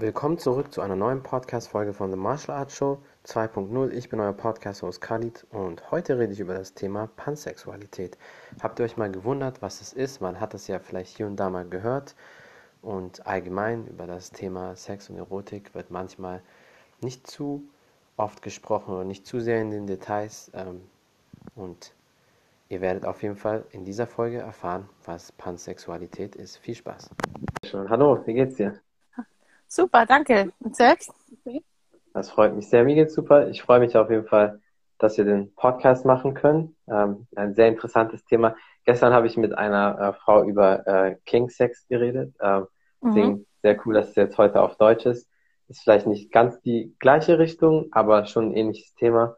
Willkommen zurück zu einer neuen Podcast-Folge von The Martial Arts Show 2.0. Ich bin euer Podcast-Host Khalid und heute rede ich über das Thema Pansexualität. Habt ihr euch mal gewundert, was es ist? Man hat es ja vielleicht hier und da mal gehört und allgemein über das Thema Sex und Erotik wird manchmal nicht zu oft gesprochen oder nicht zu sehr in den Details. Ähm, und ihr werdet auf jeden Fall in dieser Folge erfahren, was Pansexualität ist. Viel Spaß. Hallo, wie geht's dir? Super, danke. Und selbst? Das freut mich sehr. Mir geht's super. Ich freue mich auf jeden Fall, dass wir den Podcast machen können. Ähm, ein sehr interessantes Thema. Gestern habe ich mit einer äh, Frau über äh, King Sex geredet. Ähm, mhm. Deswegen sehr cool, dass es jetzt heute auf Deutsch ist. Ist vielleicht nicht ganz die gleiche Richtung, aber schon ein ähnliches Thema.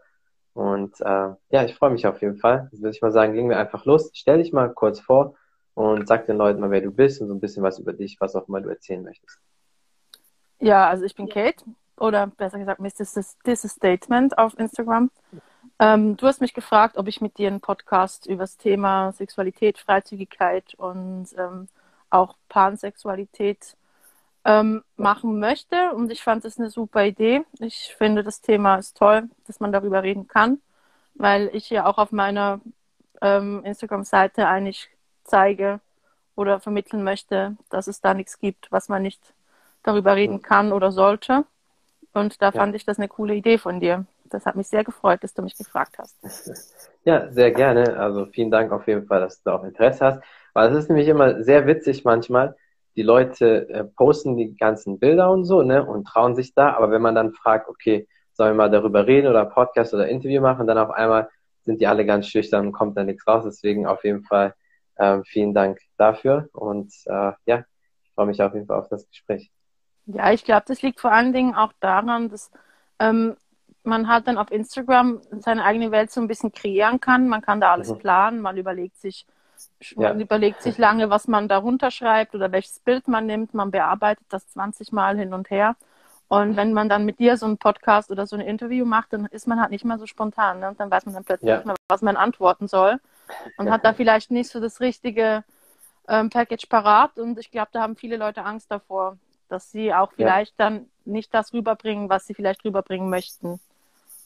Und äh, ja, ich freue mich auf jeden Fall. Jetzt würde ich mal sagen, gehen wir einfach los. Stell dich mal kurz vor und sag den Leuten mal, wer du bist und so ein bisschen was über dich, was auch immer du erzählen möchtest. Ja, also ich bin Kate oder besser gesagt Mrs. This Statement auf Instagram. Ähm, du hast mich gefragt, ob ich mit dir einen Podcast über das Thema Sexualität, Freizügigkeit und ähm, auch Pansexualität ähm, machen möchte. Und ich fand das eine super Idee. Ich finde, das Thema ist toll, dass man darüber reden kann, weil ich ja auch auf meiner ähm, Instagram-Seite eigentlich zeige oder vermitteln möchte, dass es da nichts gibt, was man nicht darüber reden kann oder sollte. Und da ja. fand ich das eine coole Idee von dir. Das hat mich sehr gefreut, dass du mich gefragt hast. Ja, sehr gerne. Also vielen Dank auf jeden Fall, dass du auch Interesse hast. Weil es ist nämlich immer sehr witzig manchmal. Die Leute äh, posten die ganzen Bilder und so, ne, und trauen sich da. Aber wenn man dann fragt, okay, sollen wir mal darüber reden oder Podcast oder Interview machen, dann auf einmal sind die alle ganz schüchtern und kommt da nichts raus. Deswegen auf jeden Fall äh, vielen Dank dafür. Und äh, ja, ich freue mich auf jeden Fall auf das Gespräch. Ja, ich glaube, das liegt vor allen Dingen auch daran, dass ähm, man halt dann auf Instagram seine eigene Welt so ein bisschen kreieren kann. Man kann da alles mhm. planen, man überlegt sich, man ja. überlegt sich lange, was man darunter schreibt oder welches Bild man nimmt. Man bearbeitet das 20 Mal hin und her. Und wenn man dann mit dir so einen Podcast oder so ein Interview macht, dann ist man halt nicht mehr so spontan. Ne? Und dann weiß man dann plötzlich ja. nicht mehr, was man antworten soll. Und ja. hat da vielleicht nicht so das richtige ähm, Package parat. Und ich glaube, da haben viele Leute Angst davor, dass sie auch vielleicht ja. dann nicht das rüberbringen, was sie vielleicht rüberbringen möchten.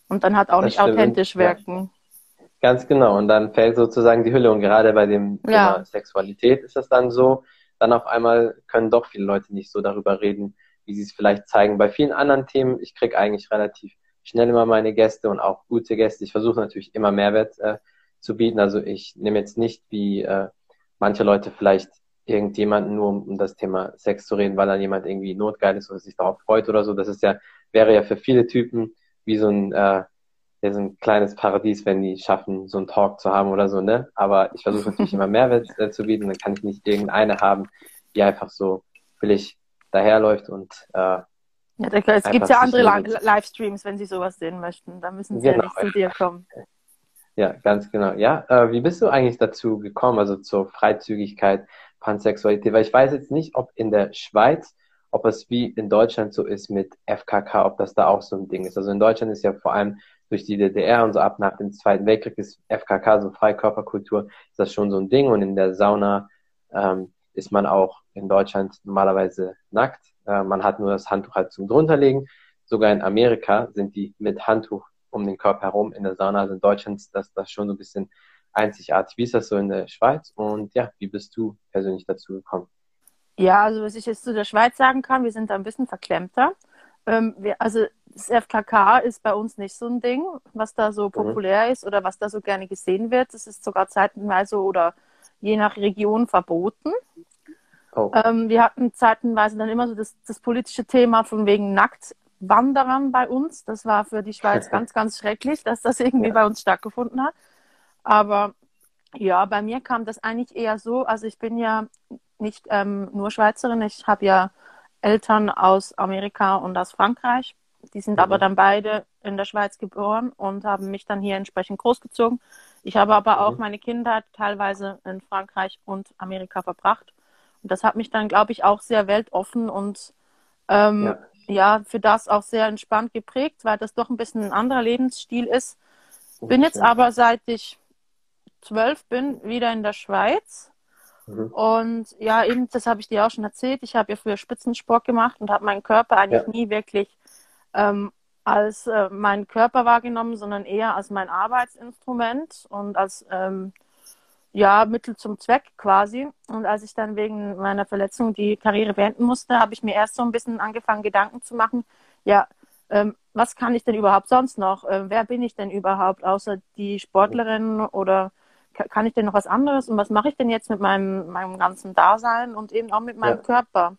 Und dann hat auch das nicht stimmt. authentisch wirken. Ja. Ganz genau. Und dann fällt sozusagen die Hülle. Und gerade bei dem ja. Thema Sexualität ist das dann so, dann auf einmal können doch viele Leute nicht so darüber reden, wie sie es vielleicht zeigen. Bei vielen anderen Themen, ich kriege eigentlich relativ schnell immer meine Gäste und auch gute Gäste. Ich versuche natürlich immer Mehrwert äh, zu bieten. Also ich nehme jetzt nicht wie äh, manche Leute vielleicht irgendjemanden nur um, das Thema Sex zu reden, weil dann jemand irgendwie notgeil ist oder sich darauf freut oder so. Das ist ja, wäre ja für viele Typen wie so ein, äh, ja, so ein kleines Paradies, wenn die schaffen, so einen Talk zu haben oder so, ne? Aber ich versuche natürlich immer Mehrwert äh, zu bieten, dann kann ich nicht irgendeine haben, die einfach so billig daherläuft und äh, ja, es gibt ja andere Livestreams, wenn Sie sowas sehen möchten. Da müssen Sie genau. ja nicht zu dir kommen. Ja, ganz genau. Ja, äh, wie bist du eigentlich dazu gekommen, also zur Freizügigkeit? Pansexualität, weil ich weiß jetzt nicht, ob in der Schweiz, ob es wie in Deutschland so ist mit FKK, ob das da auch so ein Ding ist. Also in Deutschland ist ja vor allem durch die DDR und so ab nach dem Zweiten Weltkrieg ist FKK, so Freikörperkultur, ist das schon so ein Ding und in der Sauna ähm, ist man auch in Deutschland normalerweise nackt. Äh, man hat nur das Handtuch halt zum drunterlegen. Sogar in Amerika sind die mit Handtuch um den Körper herum in der Sauna. Also in Deutschland ist das, das schon so ein bisschen einzigartig. Wie ist das so in der Schweiz? Und ja, wie bist du persönlich dazu gekommen? Ja, also was ich jetzt zu der Schweiz sagen kann, wir sind da ein bisschen verklemmter. Ähm, wir, also das FKK ist bei uns nicht so ein Ding, was da so mhm. populär ist oder was da so gerne gesehen wird. Das ist sogar zeitenweise oder je nach Region verboten. Oh. Ähm, wir hatten zeitenweise dann immer so das, das politische Thema von wegen Nacktwanderern bei uns. Das war für die Schweiz ganz, ganz schrecklich, dass das irgendwie ja. bei uns stattgefunden hat. Aber ja, bei mir kam das eigentlich eher so, also ich bin ja nicht ähm, nur Schweizerin, ich habe ja Eltern aus Amerika und aus Frankreich. Die sind mhm. aber dann beide in der Schweiz geboren und haben mich dann hier entsprechend großgezogen. Ich habe aber auch mhm. meine Kindheit teilweise in Frankreich und Amerika verbracht. Und das hat mich dann, glaube ich, auch sehr weltoffen und ähm, ja. ja. für das auch sehr entspannt geprägt, weil das doch ein bisschen ein anderer Lebensstil ist. Bin jetzt aber, seit ich zwölf bin, wieder in der Schweiz Mhm. Und ja, eben, das habe ich dir auch schon erzählt. Ich habe ja früher Spitzensport gemacht und habe meinen Körper eigentlich ja. nie wirklich ähm, als äh, meinen Körper wahrgenommen, sondern eher als mein Arbeitsinstrument und als ähm, ja, Mittel zum Zweck quasi. Und als ich dann wegen meiner Verletzung die Karriere beenden musste, habe ich mir erst so ein bisschen angefangen, Gedanken zu machen, ja, ähm, was kann ich denn überhaupt sonst noch? Ähm, wer bin ich denn überhaupt, außer die Sportlerin oder kann ich denn noch was anderes? Und was mache ich denn jetzt mit meinem, meinem ganzen Dasein und eben auch mit meinem ja. Körper?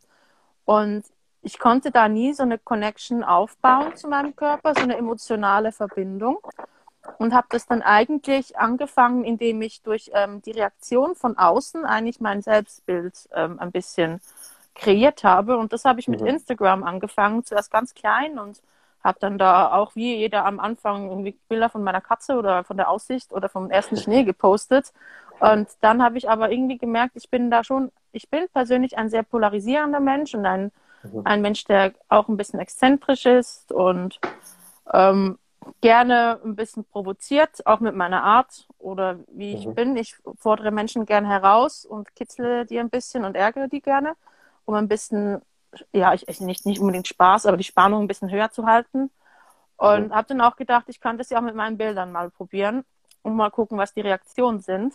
Und ich konnte da nie so eine Connection aufbauen zu meinem Körper, so eine emotionale Verbindung. Und habe das dann eigentlich angefangen, indem ich durch ähm, die Reaktion von außen eigentlich mein Selbstbild ähm, ein bisschen kreiert habe. Und das habe ich mit mhm. Instagram angefangen, zuerst ganz klein und habe dann da auch wie jeder am Anfang irgendwie Bilder von meiner Katze oder von der Aussicht oder vom ersten Schnee gepostet. Und dann habe ich aber irgendwie gemerkt, ich bin da schon, ich bin persönlich ein sehr polarisierender Mensch und ein, mhm. ein Mensch, der auch ein bisschen exzentrisch ist und ähm, gerne ein bisschen provoziert, auch mit meiner Art oder wie ich mhm. bin. Ich fordere Menschen gerne heraus und kitzle die ein bisschen und ärgere die gerne, um ein bisschen ja, ich, ich nicht, nicht unbedingt Spaß, aber die Spannung ein bisschen höher zu halten. Und mhm. habe dann auch gedacht, ich kann das ja auch mit meinen Bildern mal probieren und mal gucken, was die Reaktionen sind.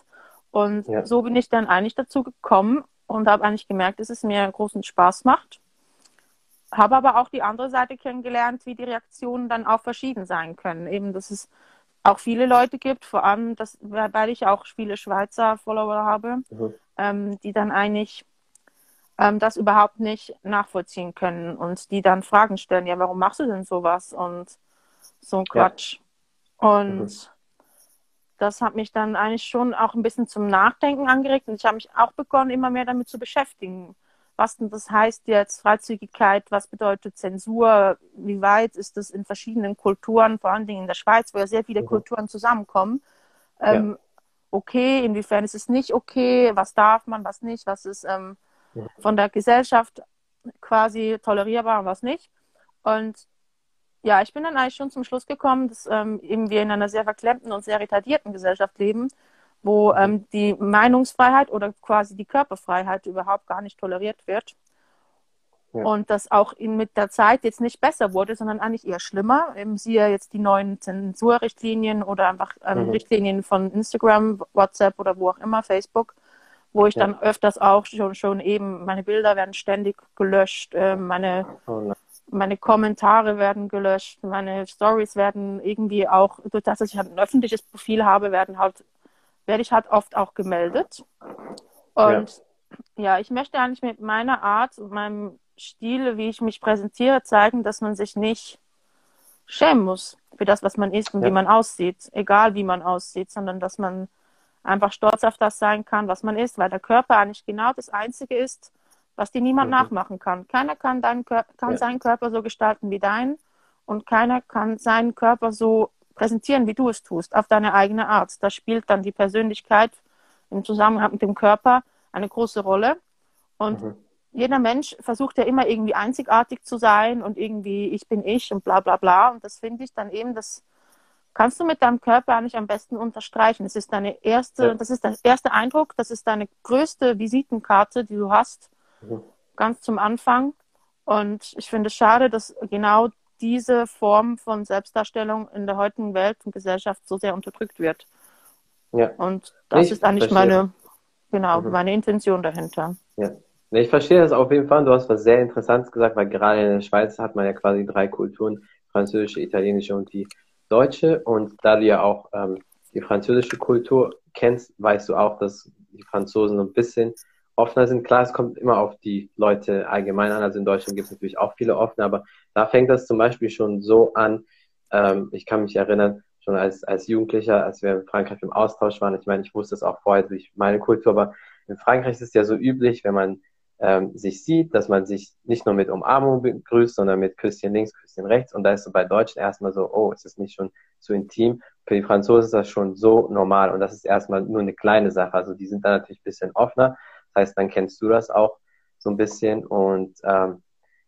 Und ja. so bin ich dann eigentlich dazu gekommen und habe eigentlich gemerkt, dass es mir großen Spaß macht. Habe aber auch die andere Seite kennengelernt, wie die Reaktionen dann auch verschieden sein können. Eben, dass es auch viele Leute gibt, vor allem, dass, weil ich auch viele Schweizer Follower habe, mhm. ähm, die dann eigentlich ähm, das überhaupt nicht nachvollziehen können und die dann Fragen stellen, ja, warum machst du denn sowas und so ein Quatsch. Ja. Und mhm. das hat mich dann eigentlich schon auch ein bisschen zum Nachdenken angeregt und ich habe mich auch begonnen, immer mehr damit zu beschäftigen. Was denn das heißt jetzt Freizügigkeit, was bedeutet Zensur, wie weit ist das in verschiedenen Kulturen, vor allen Dingen in der Schweiz, wo ja sehr viele mhm. Kulturen zusammenkommen. Ähm, ja. Okay, inwiefern ist es nicht okay, was darf man, was nicht, was ist ähm, von der Gesellschaft quasi tolerierbar und was nicht. Und ja, ich bin dann eigentlich schon zum Schluss gekommen, dass ähm, eben wir in einer sehr verklemmten und sehr retardierten Gesellschaft leben, wo ähm, die Meinungsfreiheit oder quasi die Körperfreiheit überhaupt gar nicht toleriert wird. Ja. Und das auch in, mit der Zeit jetzt nicht besser wurde, sondern eigentlich eher schlimmer. Eben siehe jetzt die neuen Zensurrichtlinien oder einfach ähm, mhm. Richtlinien von Instagram, WhatsApp oder wo auch immer, Facebook, wo ich ja. dann öfters auch schon, schon eben, meine Bilder werden ständig gelöscht, äh, meine, oh meine Kommentare werden gelöscht, meine Stories werden irgendwie auch, durch das, dass ich halt ein öffentliches Profil habe, werden halt, werde ich halt oft auch gemeldet. Und ja, ja ich möchte eigentlich mit meiner Art und meinem Stil, wie ich mich präsentiere, zeigen, dass man sich nicht schämen muss für das, was man ist und ja. wie man aussieht, egal wie man aussieht, sondern dass man einfach stolz auf das sein kann, was man ist, weil der Körper eigentlich genau das Einzige ist, was dir niemand mhm. nachmachen kann. Keiner kann, deinen, kann ja. seinen Körper so gestalten wie dein und keiner kann seinen Körper so präsentieren, wie du es tust, auf deine eigene Art. Da spielt dann die Persönlichkeit im Zusammenhang mit dem Körper eine große Rolle. Und mhm. jeder Mensch versucht ja immer irgendwie einzigartig zu sein und irgendwie ich bin ich und bla bla bla. Und das finde ich dann eben das kannst du mit deinem Körper eigentlich am besten unterstreichen. Das ist deine erste, ja. das ist der erste Eindruck, das ist deine größte Visitenkarte, die du hast, mhm. ganz zum Anfang. Und ich finde es schade, dass genau diese Form von Selbstdarstellung in der heutigen Welt und Gesellschaft so sehr unterdrückt wird. Ja. Und das ich ist eigentlich verstehe. meine, genau, mhm. meine Intention dahinter. Ja. Ich verstehe das auf jeden Fall. Du hast was sehr Interessantes gesagt, weil gerade in der Schweiz hat man ja quasi drei Kulturen, französische, italienische und die Deutsche und da du ja auch ähm, die französische Kultur kennst, weißt du auch, dass die Franzosen ein bisschen offener sind. Klar, es kommt immer auf die Leute allgemein an. Also in Deutschland gibt es natürlich auch viele offene, aber da fängt das zum Beispiel schon so an. Ähm, ich kann mich erinnern, schon als, als Jugendlicher, als wir in Frankreich im Austausch waren. Ich meine, ich wusste es auch vorher durch meine Kultur, aber in Frankreich ist es ja so üblich, wenn man ähm, sich sieht, dass man sich nicht nur mit Umarmung begrüßt, sondern mit Küsschen links, Küsschen rechts. Und da ist so bei Deutschen erstmal so, oh, ist das nicht schon zu intim? Für die Franzosen ist das schon so normal und das ist erstmal nur eine kleine Sache. Also die sind da natürlich ein bisschen offener. Das heißt, dann kennst du das auch so ein bisschen. Und ähm,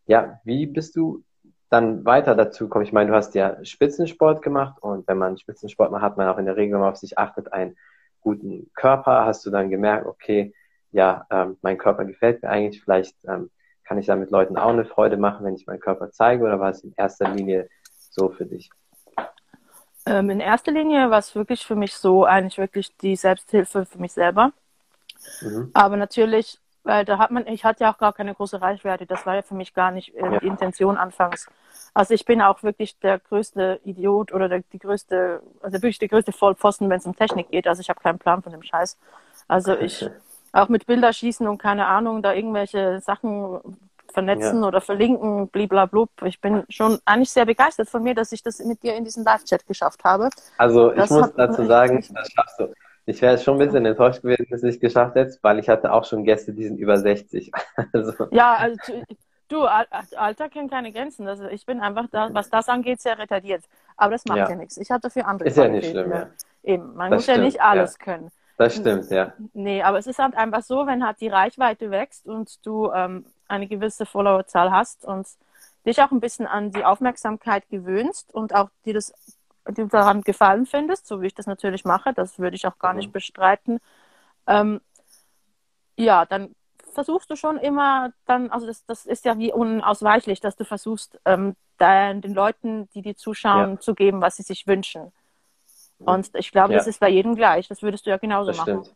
ja, wie bist du dann weiter dazu gekommen? Ich meine, du hast ja Spitzensport gemacht und wenn man Spitzensport macht, hat man auch in der Regel, wenn man auf sich achtet, einen guten Körper. Hast du dann gemerkt, okay, ja, ähm, mein Körper gefällt mir eigentlich, vielleicht ähm, kann ich damit Leuten auch eine Freude machen, wenn ich meinen Körper zeige oder war es in erster Linie so für dich? Ähm, in erster Linie war es wirklich für mich so, eigentlich wirklich die Selbsthilfe für mich selber. Mhm. Aber natürlich, weil da hat man, ich hatte ja auch gar keine große Reichweite, das war ja für mich gar nicht äh, ja. die Intention anfangs. Also ich bin auch wirklich der größte Idiot oder der, die größte, also wirklich der größte Vollpfosten, wenn es um Technik geht. Also ich habe keinen Plan von dem Scheiß. Also ich auch mit Bilderschießen und keine Ahnung, da irgendwelche Sachen vernetzen ja. oder verlinken, bliblablub. Ich bin schon eigentlich sehr begeistert von mir, dass ich das mit dir in diesem Live-Chat geschafft habe. Also ich das muss dazu sagen, das schaffst du. Ich wäre schon ein bisschen enttäuscht gewesen, dass du es geschafft hättest, weil ich hatte auch schon Gäste, die sind über 60. also. Ja, also du, Alter kennt keine Grenzen. Also ich bin einfach, da, was das angeht, sehr retardiert. Aber das macht ja, ja nichts. Ich hatte dafür andere Ist ja nicht schlimm, ja. Eben, man das muss stimmt, ja nicht alles können. Das stimmt, ja. Nee, aber es ist halt einfach so, wenn halt die Reichweite wächst und du ähm, eine gewisse Followerzahl hast und dich auch ein bisschen an die Aufmerksamkeit gewöhnst und auch dir das dir daran gefallen findest, so wie ich das natürlich mache, das würde ich auch gar mhm. nicht bestreiten, ähm, ja, dann versuchst du schon immer dann, also das, das ist ja wie unausweichlich, dass du versuchst, ähm, den Leuten, die dir zuschauen, ja. zu geben, was sie sich wünschen. Und ich glaube, ja. das ist bei jedem gleich. Das würdest du ja genauso das machen. Stimmt.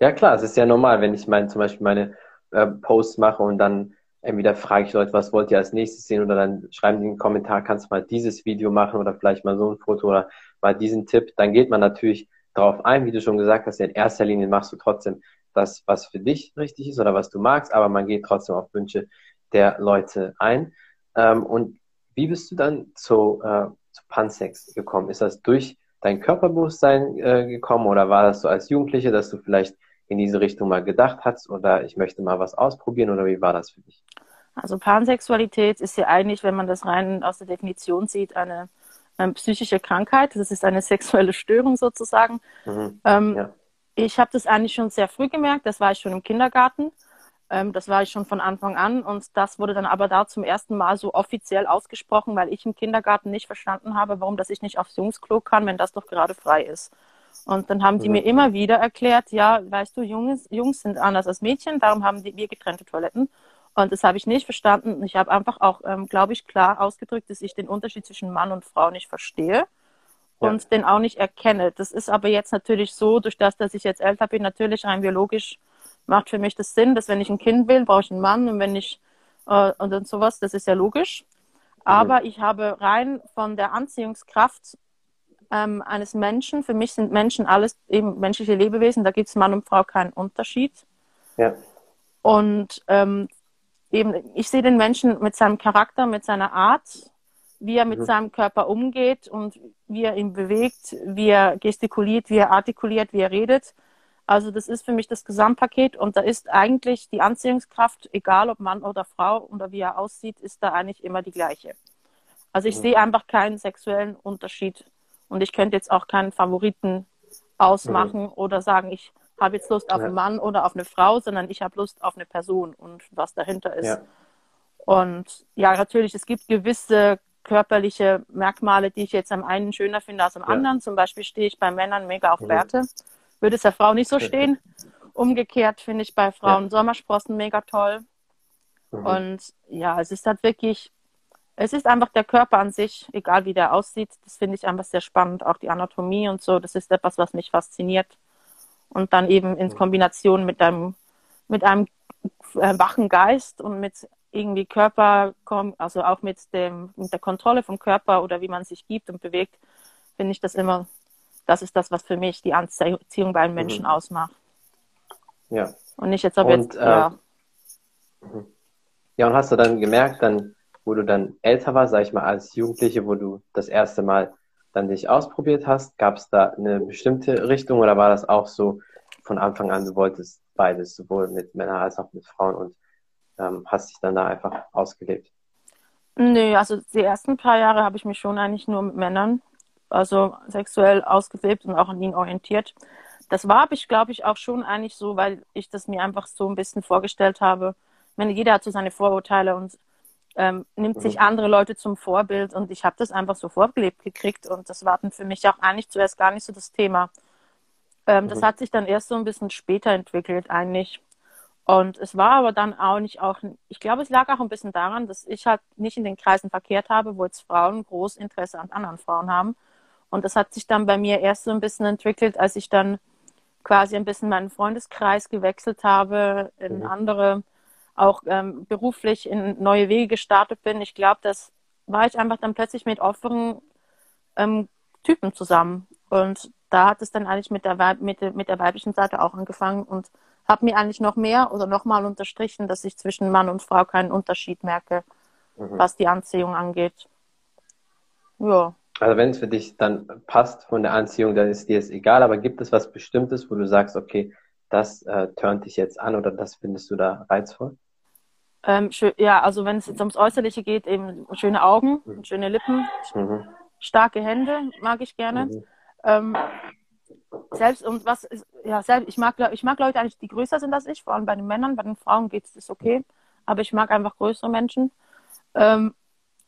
Ja, klar, es ist ja normal, wenn ich mein, zum Beispiel meine äh, Posts mache und dann entweder frage ich Leute, was wollt ihr als nächstes sehen oder dann schreiben die einen Kommentar, kannst du mal dieses Video machen oder vielleicht mal so ein Foto oder mal diesen Tipp. Dann geht man natürlich darauf ein, wie du schon gesagt hast, in erster Linie machst du trotzdem das, was für dich richtig ist oder was du magst, aber man geht trotzdem auf Wünsche der Leute ein. Ähm, und wie bist du dann zu, äh, zu Pansex gekommen? Ist das durch dein Körperbewusstsein äh, gekommen oder war das so als Jugendliche, dass du vielleicht in diese Richtung mal gedacht hast oder ich möchte mal was ausprobieren oder wie war das für dich? Also Pansexualität ist ja eigentlich, wenn man das rein aus der Definition sieht, eine, eine psychische Krankheit. Das ist eine sexuelle Störung sozusagen. Mhm. Ähm, ja. Ich habe das eigentlich schon sehr früh gemerkt. Das war ich schon im Kindergarten. Ähm, das war ich schon von Anfang an und das wurde dann aber da zum ersten Mal so offiziell ausgesprochen, weil ich im Kindergarten nicht verstanden habe, warum das ich nicht aufs Jungsklo kann, wenn das doch gerade frei ist. Und dann haben die mhm. mir immer wieder erklärt, ja, weißt du, Jungs, Jungs sind anders als Mädchen, darum haben die, wir getrennte Toiletten. Und das habe ich nicht verstanden. Ich habe einfach auch, ähm, glaube ich, klar ausgedrückt, dass ich den Unterschied zwischen Mann und Frau nicht verstehe und ja. den auch nicht erkenne. Das ist aber jetzt natürlich so, durch das, dass ich jetzt älter bin, natürlich rein biologisch macht für mich das Sinn, dass wenn ich ein Kind will, brauche ich einen Mann und wenn ich äh, und dann sowas, das ist ja logisch. Aber mhm. ich habe rein von der Anziehungskraft ähm, eines Menschen, für mich sind Menschen alles eben menschliche Lebewesen, da gibt es Mann und Frau keinen Unterschied. Ja. Und ähm, eben, ich sehe den Menschen mit seinem Charakter, mit seiner Art, wie er mit mhm. seinem Körper umgeht und wie er ihn bewegt, wie er gestikuliert, wie er artikuliert, wie er redet. Also das ist für mich das Gesamtpaket und da ist eigentlich die Anziehungskraft, egal ob Mann oder Frau oder wie er aussieht, ist da eigentlich immer die gleiche. Also ich mhm. sehe einfach keinen sexuellen Unterschied und ich könnte jetzt auch keinen Favoriten ausmachen mhm. oder sagen, ich habe jetzt Lust auf ja. einen Mann oder auf eine Frau, sondern ich habe Lust auf eine Person und was dahinter ist. Ja. Und ja, natürlich, es gibt gewisse körperliche Merkmale, die ich jetzt am einen schöner finde als am ja. anderen. Zum Beispiel stehe ich bei Männern mega auf Werte. Mhm würde es der Frau nicht so stehen. Umgekehrt finde ich bei Frauen ja. Sommersprossen mega toll. Mhm. Und ja, es ist halt wirklich, es ist einfach der Körper an sich, egal wie der aussieht, das finde ich einfach sehr spannend. Auch die Anatomie und so, das ist etwas, was mich fasziniert. Und dann eben in Kombination mit einem, mit einem äh, wachen Geist und mit irgendwie Körper, also auch mit, dem, mit der Kontrolle vom Körper oder wie man sich gibt und bewegt, finde ich das immer das ist das, was für mich die Anziehung bei einem Menschen mhm. ausmacht. Ja. Und nicht jetzt, ob und, jetzt, äh, ja. Mhm. Ja, und hast du dann gemerkt, dann, wo du dann älter warst, sag ich mal, als Jugendliche, wo du das erste Mal dann dich ausprobiert hast, gab es da eine bestimmte Richtung oder war das auch so von Anfang an, du wolltest beides, sowohl mit Männern als auch mit Frauen und ähm, hast dich dann da einfach ausgelebt? Nö, also die ersten paar Jahre habe ich mich schon eigentlich nur mit Männern also sexuell ausgelebt und auch an ihn orientiert. Das war ich, glaube ich, auch schon eigentlich so, weil ich das mir einfach so ein bisschen vorgestellt habe. Wenn jeder hat so seine Vorurteile und ähm, nimmt sich mhm. andere Leute zum Vorbild und ich habe das einfach so vorgelebt gekriegt und das war dann für mich auch eigentlich zuerst gar nicht so das Thema. Ähm, mhm. Das hat sich dann erst so ein bisschen später entwickelt eigentlich. Und es war aber dann auch nicht auch, ich glaube, es lag auch ein bisschen daran, dass ich halt nicht in den Kreisen verkehrt habe, wo jetzt Frauen groß Interesse an anderen Frauen haben. Und das hat sich dann bei mir erst so ein bisschen entwickelt, als ich dann quasi ein bisschen meinen Freundeskreis gewechselt habe, in mhm. andere, auch ähm, beruflich in neue Wege gestartet bin. Ich glaube, das war ich einfach dann plötzlich mit offenen ähm, Typen zusammen. Und da hat es dann eigentlich mit der, Weib mit, mit der weiblichen Seite auch angefangen und habe mir eigentlich noch mehr oder nochmal unterstrichen, dass ich zwischen Mann und Frau keinen Unterschied merke, mhm. was die Anziehung angeht. Ja. Also wenn es für dich dann passt von der Anziehung, dann ist dir es egal, aber gibt es was Bestimmtes, wo du sagst, okay, das äh, turnt dich jetzt an oder das findest du da reizvoll? Ähm, schön, ja, also wenn es jetzt ums Äußerliche geht, eben schöne Augen, mhm. schöne Lippen, mhm. starke Hände mag ich gerne. Mhm. Ähm, selbst und was ist, ja, selbst, ich mag, ich mag Leute eigentlich, die größer sind als ich, vor allem bei den Männern, bei den Frauen geht es okay, aber ich mag einfach größere Menschen. Ähm,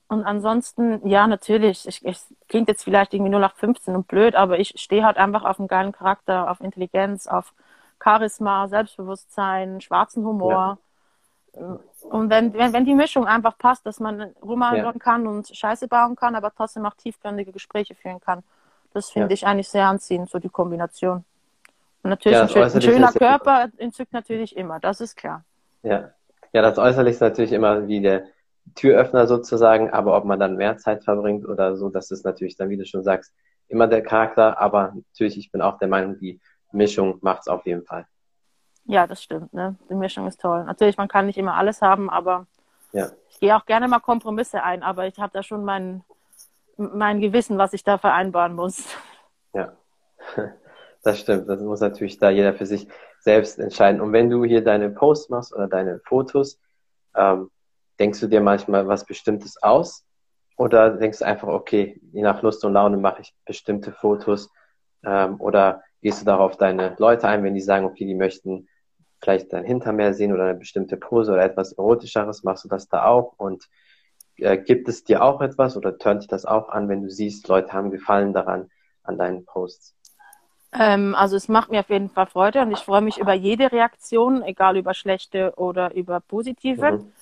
und ansonsten, ja, natürlich, ich, ich, klingt jetzt vielleicht irgendwie nur nach 15 und blöd, aber ich stehe halt einfach auf einen geilen Charakter, auf Intelligenz, auf Charisma, Selbstbewusstsein, schwarzen Humor. Ja. Und wenn, wenn, wenn die Mischung einfach passt, dass man rumhandeln ja. kann und Scheiße bauen kann, aber trotzdem auch tiefgründige Gespräche führen kann, das finde ja. ich eigentlich sehr anziehend, so die Kombination. Und natürlich ein, schön, ein, schöner Körper entzückt natürlich immer, das ist klar. Ja. ja, das Äußerliche ist natürlich immer wie der Türöffner sozusagen, aber ob man dann mehr Zeit verbringt oder so, das ist natürlich dann, wie du schon sagst, immer der Charakter, aber natürlich, ich bin auch der Meinung, die Mischung macht es auf jeden Fall. Ja, das stimmt. Ne? Die Mischung ist toll. Natürlich, man kann nicht immer alles haben, aber ja. ich gehe auch gerne mal Kompromisse ein, aber ich habe da schon mein, mein Gewissen, was ich da vereinbaren muss. Ja, das stimmt. Das muss natürlich da jeder für sich selbst entscheiden. Und wenn du hier deine Posts machst oder deine Fotos, ähm, denkst du dir manchmal was Bestimmtes aus? Oder denkst du einfach, okay, je nach Lust und Laune mache ich bestimmte Fotos? Ähm, oder gehst du darauf deine Leute ein, wenn die sagen, okay, die möchten vielleicht dein Hintermeer sehen oder eine bestimmte Pose oder etwas Erotischeres, machst du das da auch? Und äh, gibt es dir auch etwas oder turnt dich das auch an, wenn du siehst, Leute haben Gefallen daran, an deinen Posts? Ähm, also es macht mir auf jeden Fall Freude und ich freue mich über jede Reaktion, egal über schlechte oder über positive. Mhm.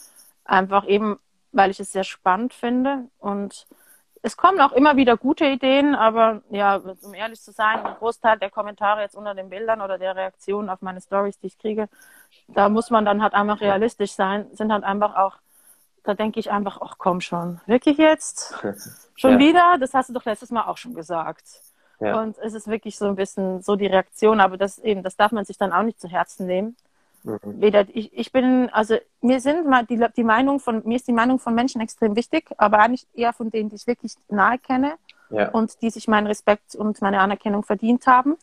Einfach eben, weil ich es sehr spannend finde und es kommen auch immer wieder gute Ideen, aber ja, um ehrlich zu sein, ein Großteil der Kommentare jetzt unter den Bildern oder der Reaktionen auf meine Stories, die ich kriege, da muss man dann halt einfach realistisch sein, sind halt einfach auch, da denke ich einfach, ach komm schon, wirklich jetzt? Schon ja. wieder? Das hast du doch letztes Mal auch schon gesagt. Ja. Und es ist wirklich so ein bisschen so die Reaktion, aber das eben, das darf man sich dann auch nicht zu Herzen nehmen. Mhm. Weder ich, ich bin, also mir sind mal die, die Meinung von, mir ist die Meinung von Menschen extrem wichtig, aber eigentlich eher von denen, die ich wirklich nahe kenne ja. und die sich meinen Respekt und meine Anerkennung verdient haben.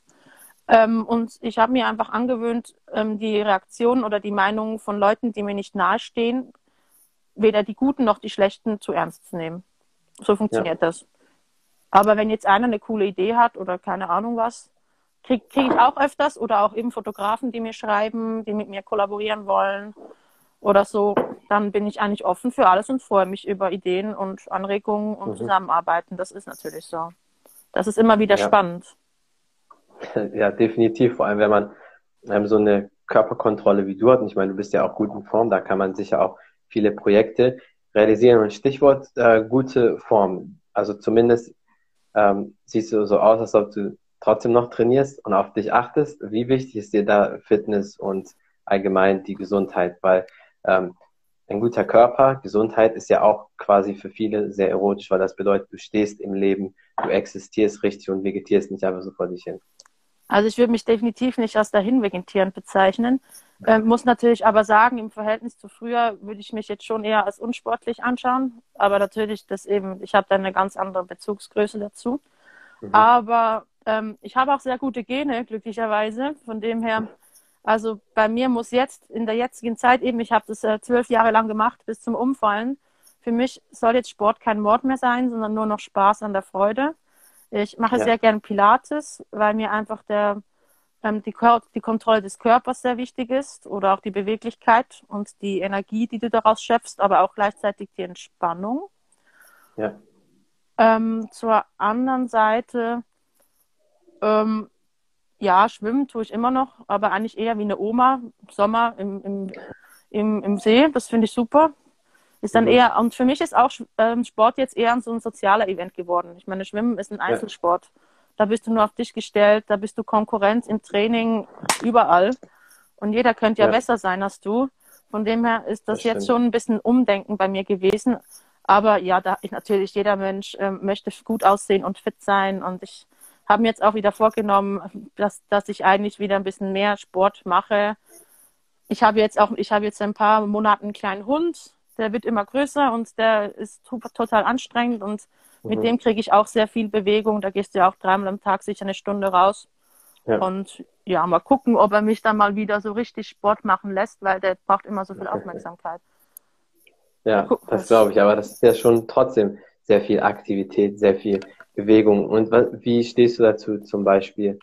Ähm, und ich habe mir einfach angewöhnt, ähm, die Reaktionen oder die Meinungen von Leuten, die mir nicht nahestehen, weder die guten noch die schlechten zu ernst zu nehmen. So funktioniert ja. das. Aber wenn jetzt einer eine coole Idee hat oder keine Ahnung was, kriege krieg ich auch öfters oder auch eben Fotografen, die mir schreiben, die mit mir kollaborieren wollen oder so, dann bin ich eigentlich offen für alles und freue mich über Ideen und Anregungen und mhm. Zusammenarbeiten. Das ist natürlich so. Das ist immer wieder ja. spannend. Ja, definitiv. Vor allem, wenn man ähm, so eine Körperkontrolle wie du hast. Und ich meine, du bist ja auch gut in Form. Da kann man sicher auch viele Projekte realisieren. Und Stichwort äh, gute Form. Also zumindest ähm, siehst du so aus, als ob du trotzdem noch trainierst und auf dich achtest, wie wichtig ist dir da Fitness und allgemein die Gesundheit? Weil ähm, ein guter Körper, Gesundheit ist ja auch quasi für viele sehr erotisch, weil das bedeutet, du stehst im Leben, du existierst richtig und vegetierst nicht einfach so vor dich hin. Also ich würde mich definitiv nicht als dahin vegetierend bezeichnen. Ähm, muss natürlich aber sagen, im Verhältnis zu früher würde ich mich jetzt schon eher als unsportlich anschauen. Aber natürlich, das eben, ich habe da eine ganz andere Bezugsgröße dazu. Mhm. Aber ähm, ich habe auch sehr gute Gene, glücklicherweise. Von dem her, also bei mir muss jetzt in der jetzigen Zeit eben, ich habe das äh, zwölf Jahre lang gemacht bis zum Umfallen. Für mich soll jetzt Sport kein Mord mehr sein, sondern nur noch Spaß an der Freude. Ich mache ja. sehr gern Pilates, weil mir einfach der, ähm, die, die Kontrolle des Körpers sehr wichtig ist oder auch die Beweglichkeit und die Energie, die du daraus schöpfst, aber auch gleichzeitig die Entspannung. Ja. Ähm, zur anderen Seite ähm, ja, schwimmen tue ich immer noch, aber eigentlich eher wie eine Oma, Sommer im, im, im, im See. Das finde ich super. Ist dann mhm. eher, und für mich ist auch ähm, Sport jetzt eher so ein sozialer Event geworden. Ich meine, Schwimmen ist ein Einzelsport. Ja. Da bist du nur auf dich gestellt, da bist du Konkurrenz im Training, überall. Und jeder könnte ja, ja. besser sein als du. Von dem her ist das, das jetzt schon ein bisschen Umdenken bei mir gewesen. Aber ja, da ich natürlich, jeder Mensch äh, möchte gut aussehen und fit sein. Und ich habe mir jetzt auch wieder vorgenommen, dass, dass ich eigentlich wieder ein bisschen mehr Sport mache. Ich habe jetzt auch, ich habe jetzt ein paar Monate einen kleinen Hund, der wird immer größer und der ist total anstrengend und mhm. mit dem kriege ich auch sehr viel Bewegung. Da gehst du ja auch dreimal am Tag sicher eine Stunde raus. Ja. Und ja, mal gucken, ob er mich dann mal wieder so richtig Sport machen lässt, weil der braucht immer so viel Aufmerksamkeit. Ja, das glaube ich, aber das ist ja schon trotzdem sehr viel Aktivität, sehr viel Bewegung. Und wie stehst du dazu zum Beispiel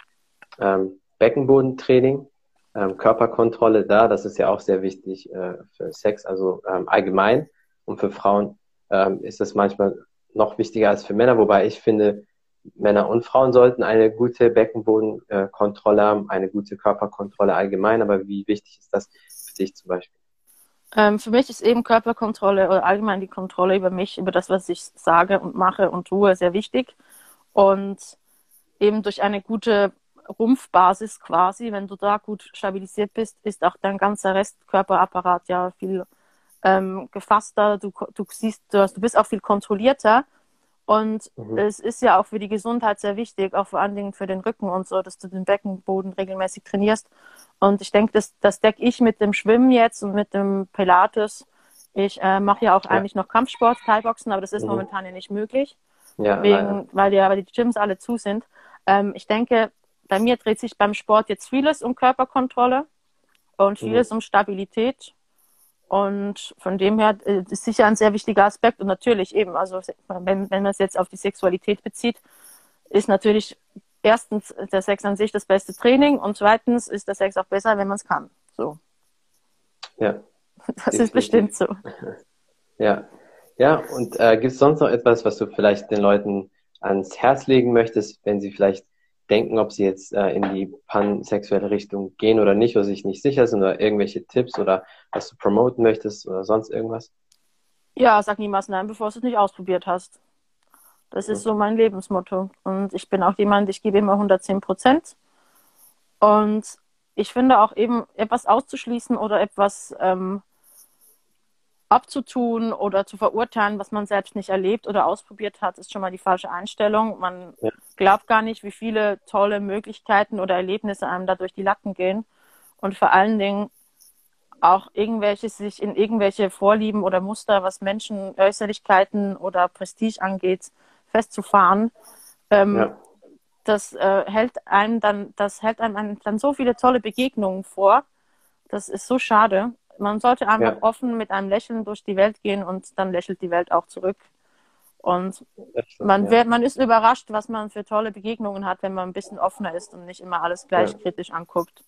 ähm, Beckenbodentraining, ähm, Körperkontrolle da? Das ist ja auch sehr wichtig äh, für Sex, also ähm, allgemein. Und für Frauen ähm, ist das manchmal noch wichtiger als für Männer, wobei ich finde, Männer und Frauen sollten eine gute Beckenbodenkontrolle haben, eine gute Körperkontrolle allgemein. Aber wie wichtig ist das für dich zum Beispiel? Ähm, für mich ist eben Körperkontrolle oder allgemein die Kontrolle über mich, über das, was ich sage und mache und tue, sehr wichtig. Und eben durch eine gute Rumpfbasis quasi, wenn du da gut stabilisiert bist, ist auch dein ganzer Restkörperapparat ja viel ähm, gefasster. Du, du siehst, du, hast, du bist auch viel kontrollierter und mhm. es ist ja auch für die Gesundheit sehr wichtig, auch vor allen Dingen für den Rücken und so, dass du den Beckenboden regelmäßig trainierst. Und ich denke, das, das decke ich mit dem Schwimmen jetzt und mit dem Pilates. Ich äh, mache ja auch ja. eigentlich noch Kampfsport, Thai-Boxen, aber das ist mhm. momentan ja nicht möglich, ja, wegen, weil, ja, weil die Gyms alle zu sind. Ähm, ich denke, bei mir dreht sich beim Sport jetzt vieles um Körperkontrolle und vieles mhm. um Stabilität und von dem her äh, ist sicher ein sehr wichtiger Aspekt. Und natürlich eben, also wenn, wenn man es jetzt auf die Sexualität bezieht, ist natürlich erstens der Sex an sich das beste Training und zweitens ist der Sex auch besser, wenn man es kann. So. Ja. Das ist bestimmt so. Ja. Ja, und äh, gibt es sonst noch etwas, was du vielleicht den Leuten ans Herz legen möchtest, wenn sie vielleicht denken, ob sie jetzt äh, in die pansexuelle Richtung gehen oder nicht, oder sich nicht sicher sind, oder irgendwelche Tipps oder was du promoten möchtest oder sonst irgendwas? Ja, sag niemals nein, bevor du es nicht ausprobiert hast. Das ist so mein Lebensmotto. Und ich bin auch jemand, ich gebe immer 110 Prozent. Und ich finde auch eben, etwas auszuschließen oder etwas ähm, abzutun oder zu verurteilen, was man selbst nicht erlebt oder ausprobiert hat, ist schon mal die falsche Einstellung. Man ja. glaubt gar nicht, wie viele tolle Möglichkeiten oder Erlebnisse einem da durch die Latten gehen. Und vor allen Dingen auch irgendwelche sich in irgendwelche Vorlieben oder Muster, was Menschen, Äußerlichkeiten oder Prestige angeht, festzufahren. Ähm, ja. Das äh, hält einem dann, das hält einem dann so viele tolle Begegnungen vor. Das ist so schade. Man sollte einfach ja. offen mit einem Lächeln durch die Welt gehen und dann lächelt die Welt auch zurück. Und stimmt, man, ja. man ist überrascht, was man für tolle Begegnungen hat, wenn man ein bisschen offener ist und nicht immer alles gleich ja. kritisch anguckt.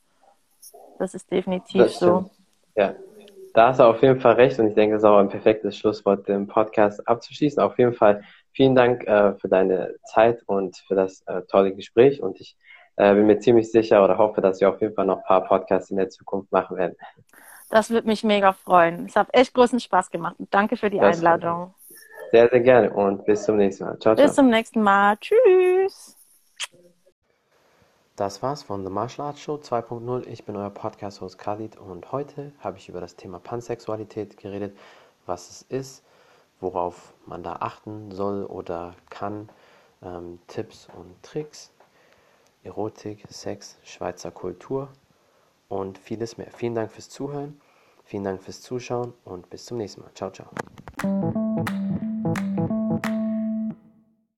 Das ist definitiv das so. Ja, da hast du auf jeden Fall recht und ich denke, das ist auch ein perfektes Schlusswort, den Podcast abzuschließen. Auf jeden Fall vielen Dank äh, für deine Zeit und für das äh, tolle Gespräch und ich äh, bin mir ziemlich sicher oder hoffe, dass wir auf jeden Fall noch ein paar Podcasts in der Zukunft machen werden. Das würde mich mega freuen. Es hat echt großen Spaß gemacht. Danke für die das Einladung. Sehr, sehr gerne und bis zum nächsten Mal. Ciao, ciao. Bis zum nächsten Mal. Tschüss. Das war's von The Martial Arts Show 2.0. Ich bin euer Podcast-Host Khalid und heute habe ich über das Thema Pansexualität geredet, was es ist, worauf man da achten soll oder kann, ähm, Tipps und Tricks, Erotik, Sex, Schweizer Kultur und vieles mehr. Vielen Dank fürs Zuhören, vielen Dank fürs Zuschauen und bis zum nächsten Mal. Ciao, ciao.